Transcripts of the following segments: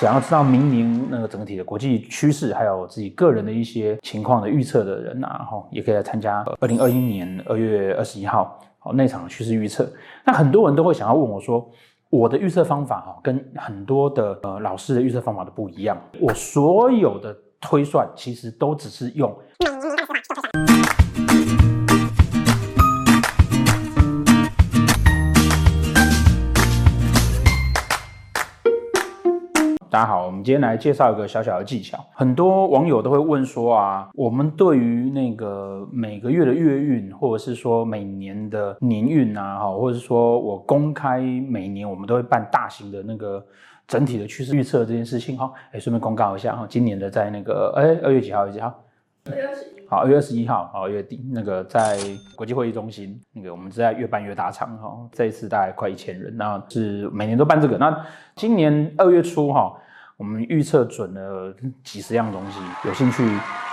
想要知道明年那个整体的国际趋势，还有自己个人的一些情况的预测的人啊，哈，也可以来参加二零二一年二月二十一号好那场趋势预测。那很多人都会想要问我说，我的预测方法哈，跟很多的呃老师的预测方法都不一样。我所有的推算其实都只是用。大家好，我们今天来介绍一个小小的技巧。很多网友都会问说啊，我们对于那个每个月的月运，或者是说每年的年运啊，哈，或者是说我公开每年我们都会办大型的那个整体的趋势预测这件事情，哈，哎，顺便公告一下哈，今年的在那个哎二月几号？几号？二月二十一。好，二月二十一号，好，月底那个在国际会议中心，那个我们是在越办越大场哈，这一次大概快一千人，那是每年都办这个。那今年二月初哈，我们预测准了几十样东西。有兴趣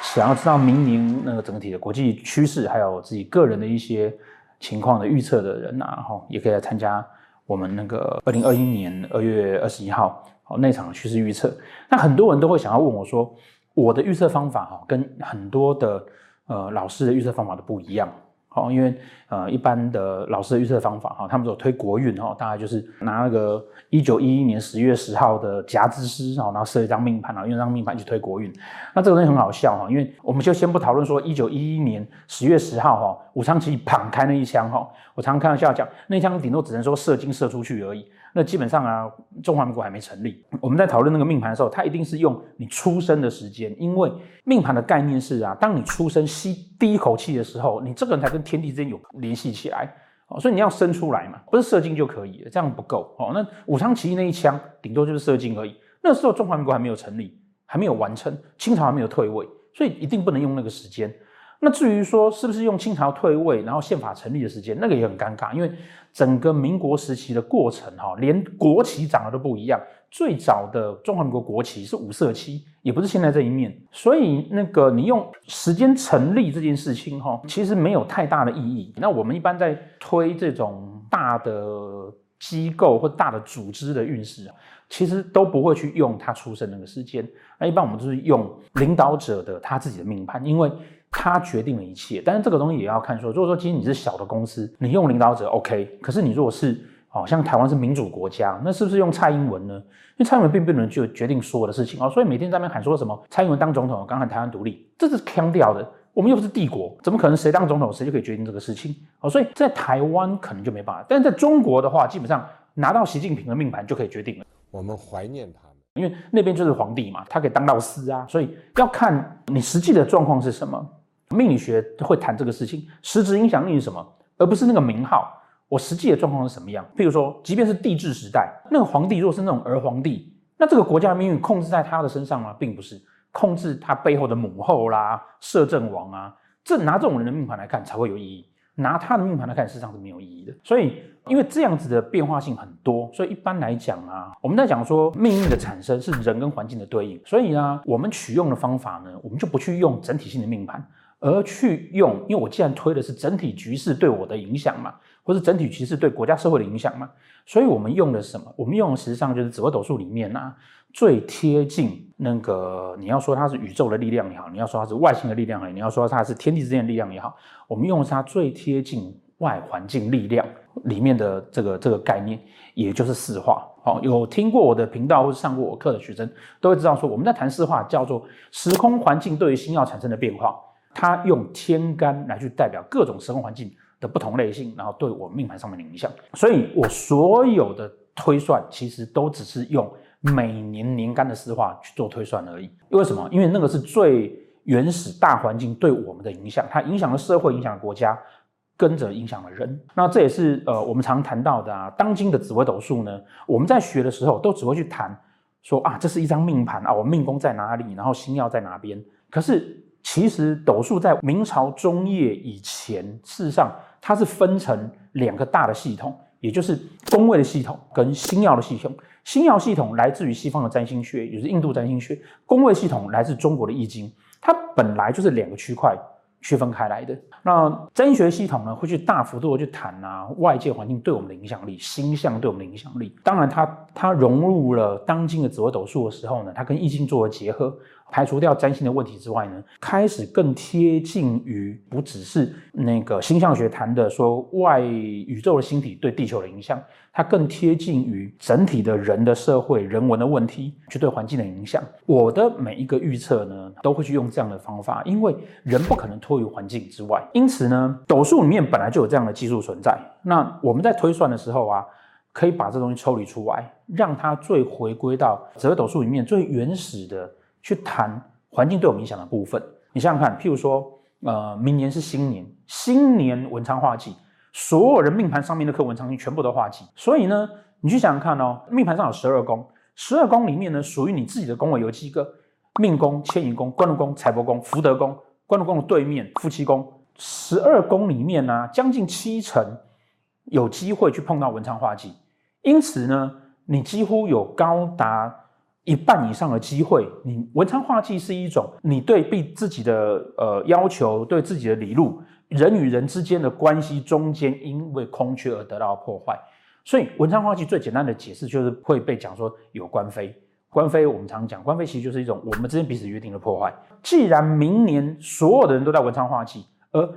想要知道明年那个整体的国际趋势，还有自己个人的一些情况的预测的人啊，哈，也可以来参加我们那个二零二一年二月二十一号好那场趋势预测。那很多人都会想要问我说。我的预测方法哈，跟很多的呃老师的预测方法都不一样。好，因为呃一般的老师的预测方法哈，他们说推国运哈，大概就是拿那个一九一一年十月十号的甲子师，然后设一张命盘，然后用这张命盘去推国运。那这个东西很好笑哈，因为我们就先不讨论说一九一一年十月十号哈，武昌起义砰开那一枪哈，我常常开玩笑讲，那枪顶多只能说射精射出去而已。那基本上啊，中华民国还没成立。我们在讨论那个命盘的时候，它一定是用你出生的时间，因为命盘的概念是啊，当你出生吸第一口气的时候，你这个人才跟天地之间有联系起来哦，所以你要生出来嘛，不是射精就可以，这样不够哦。那武昌起义那一枪，顶多就是射精而已。那时候中华民国还没有成立，还没有完成，清朝还没有退位，所以一定不能用那个时间。那至于说是不是用清朝退位，然后宪法成立的时间，那个也很尴尬，因为整个民国时期的过程哈，连国旗长得都不一样。最早的中华民国国旗是五色旗，也不是现在这一面。所以那个你用时间成立这件事情哈，其实没有太大的意义。那我们一般在推这种大的机构或大的组织的运势，其实都不会去用他出生那个时间。那一般我们就是用领导者的他自己的命盘，因为。他决定了一切，但是这个东西也要看说，如果说今天你是小的公司，你用领导者 OK，可是你如果是哦，像台湾是民主国家，那是不是用蔡英文呢？因为蔡英文并不能就决定所有的事情哦，所以每天在那边喊说什么蔡英文当总统，刚喊台湾独立，这是腔调的。我们又不是帝国，怎么可能谁当总统谁就可以决定这个事情？哦，所以在台湾可能就没办法，但是在中国的话，基本上拿到习近平的命盘就可以决定了。我们怀念他们，因为那边就是皇帝嘛，他可以当到司啊，所以要看你实际的状况是什么。命理学会谈这个事情，实质影响力是什么，而不是那个名号。我实际的状况是什么样？譬如说，即便是帝制时代，那个皇帝若是那种儿皇帝，那这个国家的命运控制在他的身上吗？并不是，控制他背后的母后啦、摄政王啊，这拿这种人的命盘来看才会有意义。拿他的命盘来看，事实上是没有意义的。所以，因为这样子的变化性很多，所以一般来讲啊，我们在讲说命运的产生是人跟环境的对应。所以呢，我们取用的方法呢，我们就不去用整体性的命盘。而去用，因为我既然推的是整体局势对我的影响嘛，或是整体局势对国家社会的影响嘛，所以我们用的是什么？我们用的实际上就是紫微斗数里面啊，最贴近那个你要说它是宇宙的力量也好，你要说它是外星的力量也好，你要说它是天地之间的力量也好，我们用的是它最贴近外环境力量里面的这个这个概念，也就是四化。好，有听过我的频道或是上过我课的学生都会知道说，我们在谈四化叫做时空环境对于星曜产生的变化。它用天干来去代表各种生活环境的不同类型，然后对我命盘上面的影响。所以我所有的推算其实都只是用每年年干的四化去做推算而已。为什么？因为那个是最原始大环境对我们的影响，它影响了社会，影响了国家，跟着影响了人。那这也是呃我们常谈到的啊。当今的紫微斗数呢，我们在学的时候都只会去谈说啊，这是一张命盘啊，我命宫在哪里，然后星曜在哪边。可是。其实斗数在明朝中叶以前，事实上它是分成两个大的系统，也就是宫位的系统跟星曜的系统。星曜系统来自于西方的占星学，也就是印度占星学；宫位系统来自中国的易经。它本来就是两个区块区分开来的。那占星学系统呢，会去大幅度的去谈啊，外界环境对我们的影响力，星象对我们的影响力。当然它，它它融入了当今的紫微斗数的时候呢，它跟易经做了结合。排除掉占星的问题之外呢，开始更贴近于不只是那个星象学谈的说外宇宙的星体对地球的影响，它更贴近于整体的人的社会人文的问题，去对环境的影响。我的每一个预测呢，都会去用这样的方法，因为人不可能脱于环境之外。因此呢，斗数里面本来就有这样的技术存在。那我们在推算的时候啊，可以把这东西抽离出来，让它最回归到紫微斗数里面最原始的。去谈环境对我们影响的部分，你想想看，譬如说，呃，明年是新年，新年文昌化忌，所有人命盘上面的刻文昌星全部都化忌，所以呢，你去想想看哦，命盘上有十二宫，十二宫里面呢，属于你自己的宫位有几个？命宫、迁移宫、官禄宫、财帛宫、福德宫，官禄宫的对面夫妻宫，十二宫里面呢、啊，将近七成有机会去碰到文昌化忌，因此呢，你几乎有高达。一半以上的机会，你文昌化忌是一种你对比自己的呃要求，对自己的理路，人与人之间的关系中间因为空缺而得到破坏，所以文昌化忌最简单的解释就是会被讲说有官非，官非我们常讲，官非其实就是一种我们之间彼此约定的破坏。既然明年所有的人都在文昌化忌，而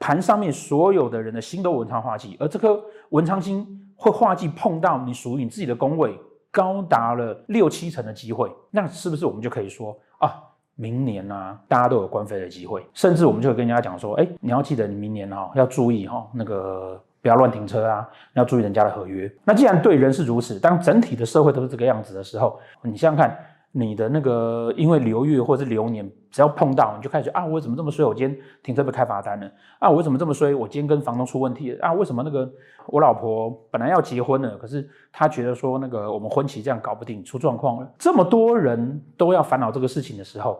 盘上面所有的人的心都文昌化忌，而这颗文昌星会化忌碰到你属于你自己的宫位。高达了六七成的机会，那是不是我们就可以说啊，明年啊，大家都有官飞的机会，甚至我们就会跟人家讲说，哎，你要记得你明年哈要注意哈，那个不要乱停车啊，要注意人家的合约。那既然对人是如此，当整体的社会都是这个样子的时候，你想想看。你的那个，因为流月或者是流年，只要碰到你就开始啊，我怎么这么衰？我今天停车被开罚单了啊！我怎么这么衰？我今天跟房东出问题了啊！为什么那个我老婆本来要结婚了，可是她觉得说那个我们婚期这样搞不定，出状况了。这么多人都要烦恼这个事情的时候，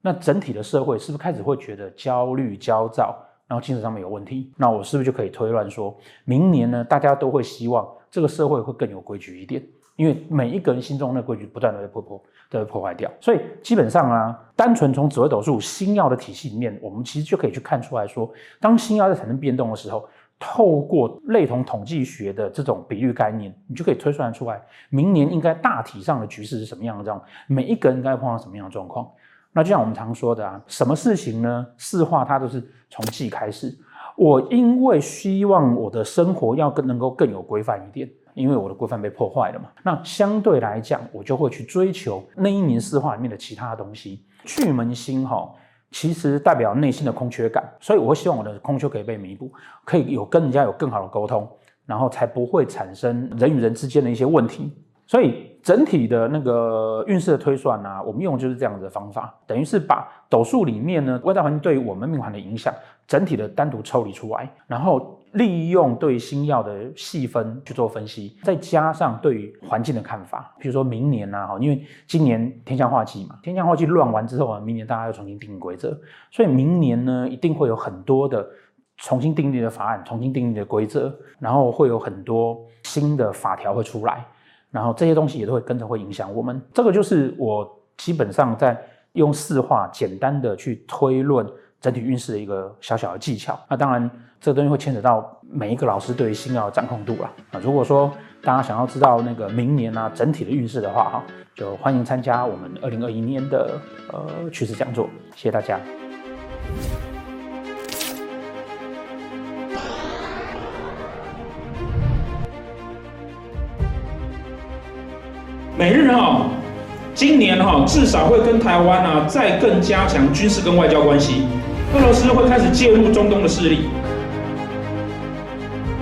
那整体的社会是不是开始会觉得焦虑、焦躁，然后精神上面有问题？那我是不是就可以推断说，明年呢，大家都会希望这个社会会更有规矩一点？因为每一个人心中的规矩不断的被破破，都被破坏掉，所以基本上啊，单纯从紫微斗数星曜的体系里面，我们其实就可以去看出来说，当星曜在产生变动的时候，透过类同统计学的这种比率概念，你就可以推算出来，明年应该大体上的局势是什么样的，这样每一个人应该碰到什么样的状况。那就像我们常说的啊，什么事情呢？四化它都是从忌开始。我因为希望我的生活要更能够更有规范一点。因为我的规范被破坏了嘛，那相对来讲，我就会去追求那一年四化里面的其他东西。巨门星哈，其实代表内心的空缺感，所以我会希望我的空缺可以被弥补，可以有跟人家有更好的沟通，然后才不会产生人与人之间的一些问题。所以整体的那个运势的推算呢、我们用的就是这样子的方法，等于是把斗数里面呢外在环境对于我们命盘的影响，整体的单独抽离出来，然后。利用对星曜的细分去做分析，再加上对于环境的看法，比如说明年呐，哈，因为今年天象化忌嘛，天象化忌乱完之后啊，明年大家要重新定规则，所以明年呢，一定会有很多的重新订立的法案，重新订立的规则，然后会有很多新的法条会出来，然后这些东西也都会跟着会影响我们。这个就是我基本上在用四化简单的去推论整体运势的一个小小的技巧。那当然。这个东西会牵扯到每一个老师对于星曜的掌控度了啊！如果说大家想要知道那个明年啊整体的运势的话哈，就欢迎参加我们二零二一年的呃趋势讲座。谢谢大家。每日哈，今年哈至少会跟台湾啊再更加强军事跟外交关系，俄罗斯会开始介入中东的势力。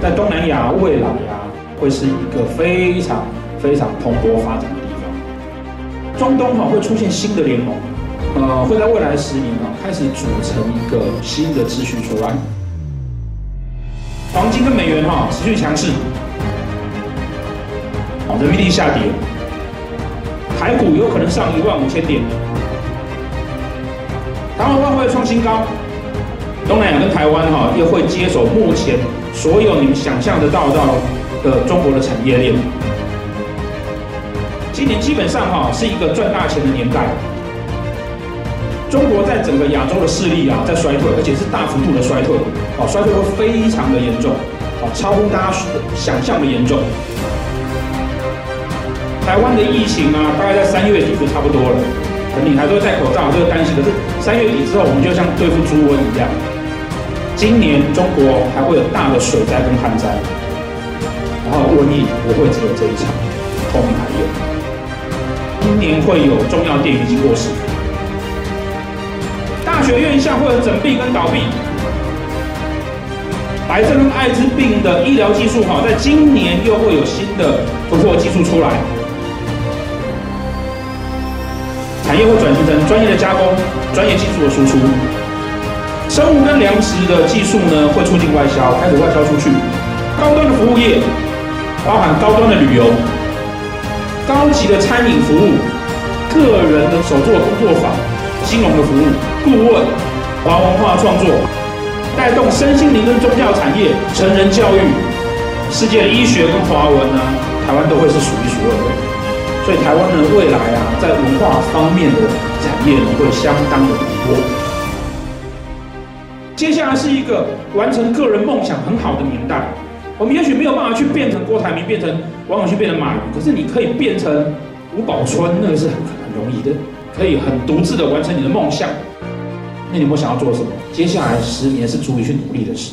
在东南亚未来呀，会是一个非常非常蓬勃发展的地方。中东哈会出现新的联盟，呃，会在未来十年啊开始组成一个新的秩序出来。黄金跟美元哈持续强势，好，人民币下跌，台股有可能上一万五千点，台湾外汇创新高，东南亚跟台湾哈又会接手目前。所有你们想象得到到的中国的产业链，今年基本上哈是一个赚大钱的年代。中国在整个亚洲的势力啊在衰退，而且是大幅度的衰退，哦，衰退会非常的严重，哦，超乎大家想象的严重。台湾的疫情啊，大概在三月底就差不多了，你还都戴口罩，这个担心。可是三月底之后，我们就像对付猪瘟一样。今年中国还会有大的水灾跟旱灾，然后瘟疫不会只有这一场，后面还有。今年会有重要店员已经过世，大学院校会有整并跟倒闭，癌症跟艾滋病的医疗技术好，在今年又会有新的突破技术出来，产业会转型成专业的加工、专业技术的输出。生物跟粮食的技术呢，会促进外销，开始外销出去。高端的服务业，包含高端的旅游、高级的餐饮服务、个人的手作工作坊、金融的服务、顾问、华文化创作，带动身心灵跟宗教产业、成人教育、世界的医学跟华文呢，台湾都会是数一数二的。所以台湾的，未来啊，在文化方面的产业呢，会相当的蓬勃。接下来是一个完成个人梦想很好的年代。我们也许没有办法去变成郭台铭，变成王永庆，变成马云，可是你可以变成吴宝春，那个是很很容易的，可以很独自的完成你的梦想。那你有没有想要做什么？接下来十年是足以去努力的事。